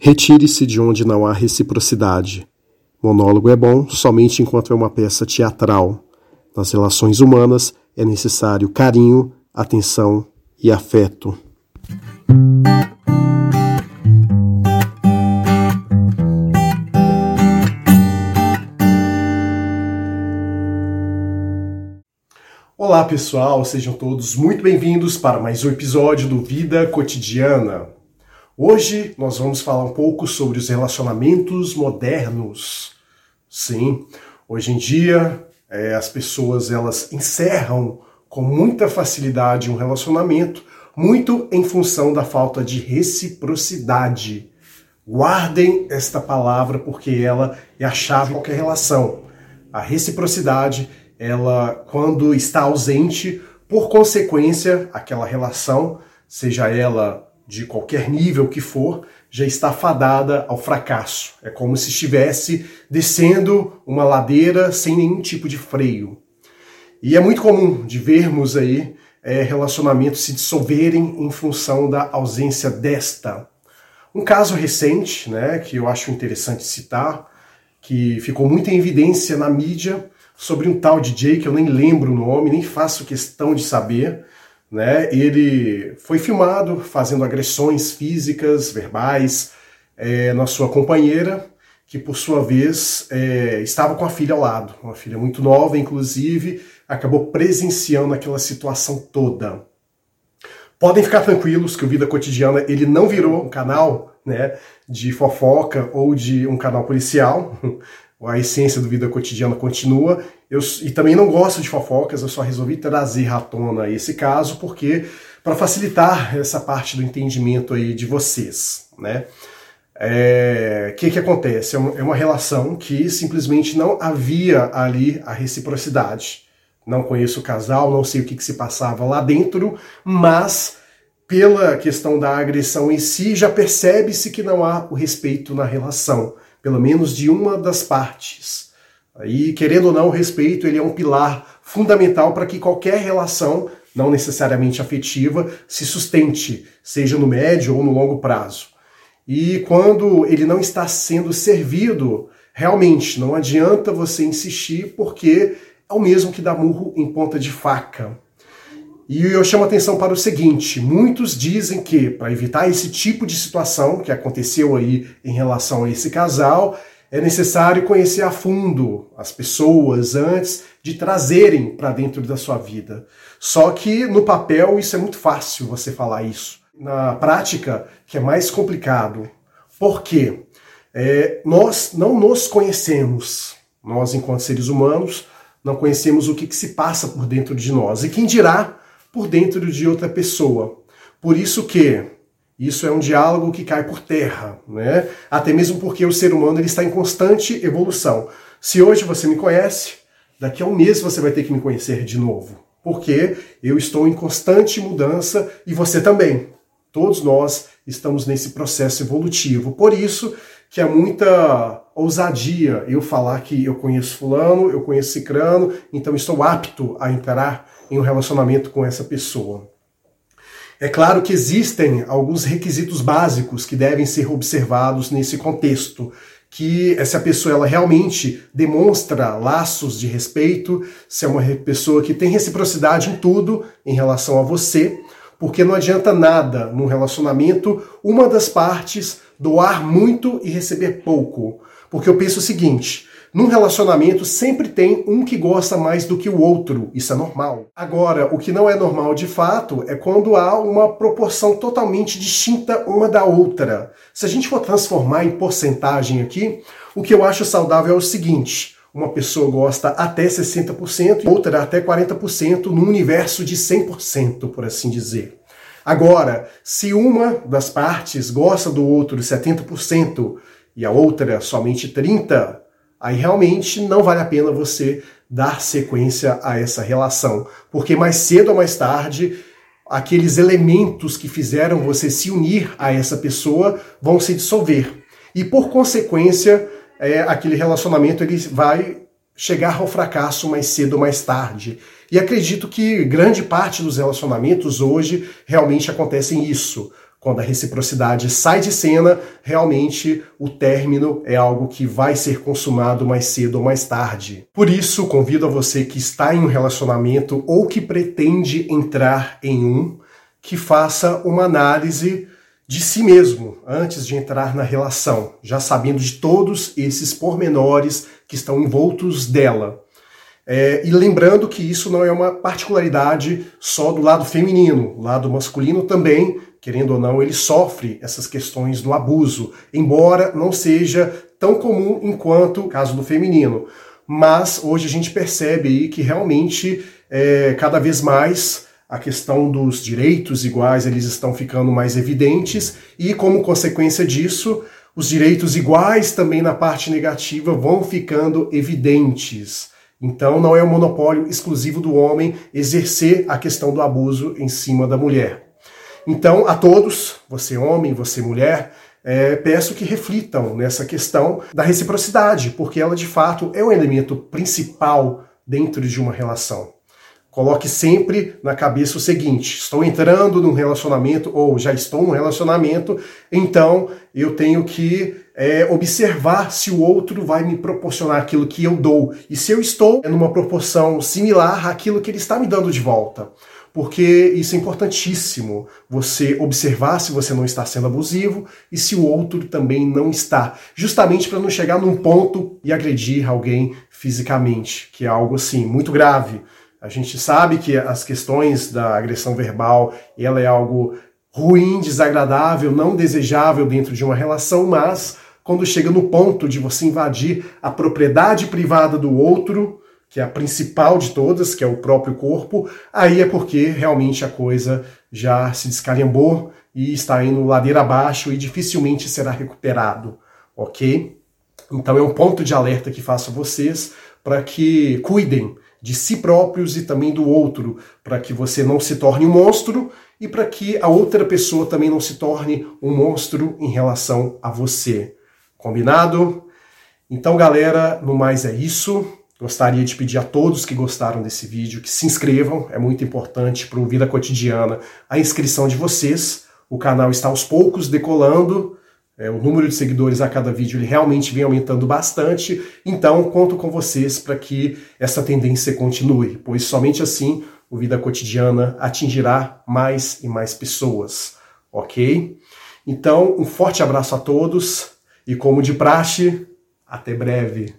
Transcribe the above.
Retire-se de onde não há reciprocidade. Monólogo é bom somente enquanto é uma peça teatral. Nas relações humanas é necessário carinho, atenção e afeto. Olá pessoal, sejam todos muito bem-vindos para mais um episódio do Vida Cotidiana. Hoje nós vamos falar um pouco sobre os relacionamentos modernos. Sim, hoje em dia é, as pessoas elas encerram com muita facilidade um relacionamento, muito em função da falta de reciprocidade. Guardem esta palavra porque ela é a chave de qualquer relação. A reciprocidade, ela quando está ausente, por consequência, aquela relação, seja ela de qualquer nível que for, já está fadada ao fracasso. É como se estivesse descendo uma ladeira sem nenhum tipo de freio. E é muito comum de vermos aí é, relacionamentos se dissolverem em função da ausência desta. Um caso recente, né, que eu acho interessante citar, que ficou muito em evidência na mídia, sobre um tal DJ que eu nem lembro o nome, nem faço questão de saber, né? Ele foi filmado fazendo agressões físicas, verbais, é, na sua companheira, que por sua vez é, estava com a filha ao lado, uma filha muito nova, inclusive, acabou presenciando aquela situação toda. Podem ficar tranquilos que o Vida Cotidiana ele não virou um canal né, de fofoca ou de um canal policial. A essência do Vida Cotidiana continua eu, e também não gosto de fofocas, eu só resolvi trazer à tona esse caso porque para facilitar essa parte do entendimento aí de vocês, né? O é, que que acontece? É uma, é uma relação que simplesmente não havia ali a reciprocidade. Não conheço o casal, não sei o que, que se passava lá dentro, mas pela questão da agressão em si, já percebe-se que não há o respeito na relação, pelo menos de uma das partes. E querendo ou não, o respeito ele é um pilar fundamental para que qualquer relação, não necessariamente afetiva, se sustente, seja no médio ou no longo prazo. E quando ele não está sendo servido, realmente não adianta você insistir, porque é o mesmo que dar murro em ponta de faca. E eu chamo atenção para o seguinte: muitos dizem que, para evitar esse tipo de situação que aconteceu aí em relação a esse casal, é necessário conhecer a fundo as pessoas antes de trazerem para dentro da sua vida. Só que no papel isso é muito fácil você falar isso. Na prática, que é mais complicado. Por quê? É, nós não nos conhecemos. Nós, enquanto seres humanos, não conhecemos o que, que se passa por dentro de nós. E quem dirá por dentro de outra pessoa. Por isso que isso é um diálogo que cai por terra, né? Até mesmo porque o ser humano ele está em constante evolução. Se hoje você me conhece, daqui a um mês você vai ter que me conhecer de novo, porque eu estou em constante mudança e você também. Todos nós estamos nesse processo evolutivo. Por isso que é muita ousadia eu falar que eu conheço fulano, eu conheço cicrano, então estou apto a entrar em um relacionamento com essa pessoa. É claro que existem alguns requisitos básicos que devem ser observados nesse contexto, que essa pessoa ela realmente demonstra laços de respeito, se é uma pessoa que tem reciprocidade em tudo em relação a você, porque não adianta nada num relacionamento uma das partes doar muito e receber pouco. Porque eu penso o seguinte, num relacionamento sempre tem um que gosta mais do que o outro, isso é normal. Agora, o que não é normal de fato é quando há uma proporção totalmente distinta uma da outra. Se a gente for transformar em porcentagem aqui, o que eu acho saudável é o seguinte: uma pessoa gosta até 60%, outra até 40%, num universo de 100%, por assim dizer. Agora, se uma das partes gosta do outro 70% e a outra somente 30%, aí realmente não vale a pena você dar sequência a essa relação, porque mais cedo ou mais tarde aqueles elementos que fizeram você se unir a essa pessoa vão se dissolver e por consequência é, aquele relacionamento ele vai chegar ao fracasso mais cedo ou mais tarde. E acredito que grande parte dos relacionamentos hoje realmente acontecem isso. Quando a reciprocidade sai de cena, realmente o término é algo que vai ser consumado mais cedo ou mais tarde. Por isso, convido a você que está em um relacionamento ou que pretende entrar em um, que faça uma análise de si mesmo antes de entrar na relação, já sabendo de todos esses pormenores que estão envoltos dela. É, e lembrando que isso não é uma particularidade só do lado feminino, o lado masculino também, querendo ou não, ele sofre essas questões do abuso, embora não seja tão comum enquanto o caso do feminino. Mas hoje a gente percebe aí que realmente é, cada vez mais a questão dos direitos iguais eles estão ficando mais evidentes e como consequência disso os direitos iguais também na parte negativa vão ficando evidentes. Então não é um monopólio exclusivo do homem exercer a questão do abuso em cima da mulher. Então, a todos, você homem, você mulher, é, peço que reflitam nessa questão da reciprocidade, porque ela de fato é o elemento principal dentro de uma relação. Coloque sempre na cabeça o seguinte: estou entrando num relacionamento ou já estou num relacionamento, então eu tenho que é, observar se o outro vai me proporcionar aquilo que eu dou e se eu estou numa proporção similar àquilo que ele está me dando de volta. Porque isso é importantíssimo, você observar se você não está sendo abusivo e se o outro também não está, justamente para não chegar num ponto e agredir alguém fisicamente, que é algo assim muito grave. A gente sabe que as questões da agressão verbal, ela é algo ruim, desagradável, não desejável dentro de uma relação, mas quando chega no ponto de você invadir a propriedade privada do outro, que é a principal de todas, que é o próprio corpo, aí é porque realmente a coisa já se descalhambou e está indo ladeira abaixo e dificilmente será recuperado, ok? Então é um ponto de alerta que faço a vocês para que cuidem de si próprios e também do outro, para que você não se torne um monstro e para que a outra pessoa também não se torne um monstro em relação a você. Combinado? Então, galera, no mais é isso. Gostaria de pedir a todos que gostaram desse vídeo que se inscrevam, é muito importante para o Vida Cotidiana a inscrição de vocês. O canal está aos poucos decolando, é, o número de seguidores a cada vídeo ele realmente vem aumentando bastante, então conto com vocês para que essa tendência continue, pois somente assim o Vida Cotidiana atingirá mais e mais pessoas, ok? Então, um forte abraço a todos e, como de praxe, até breve.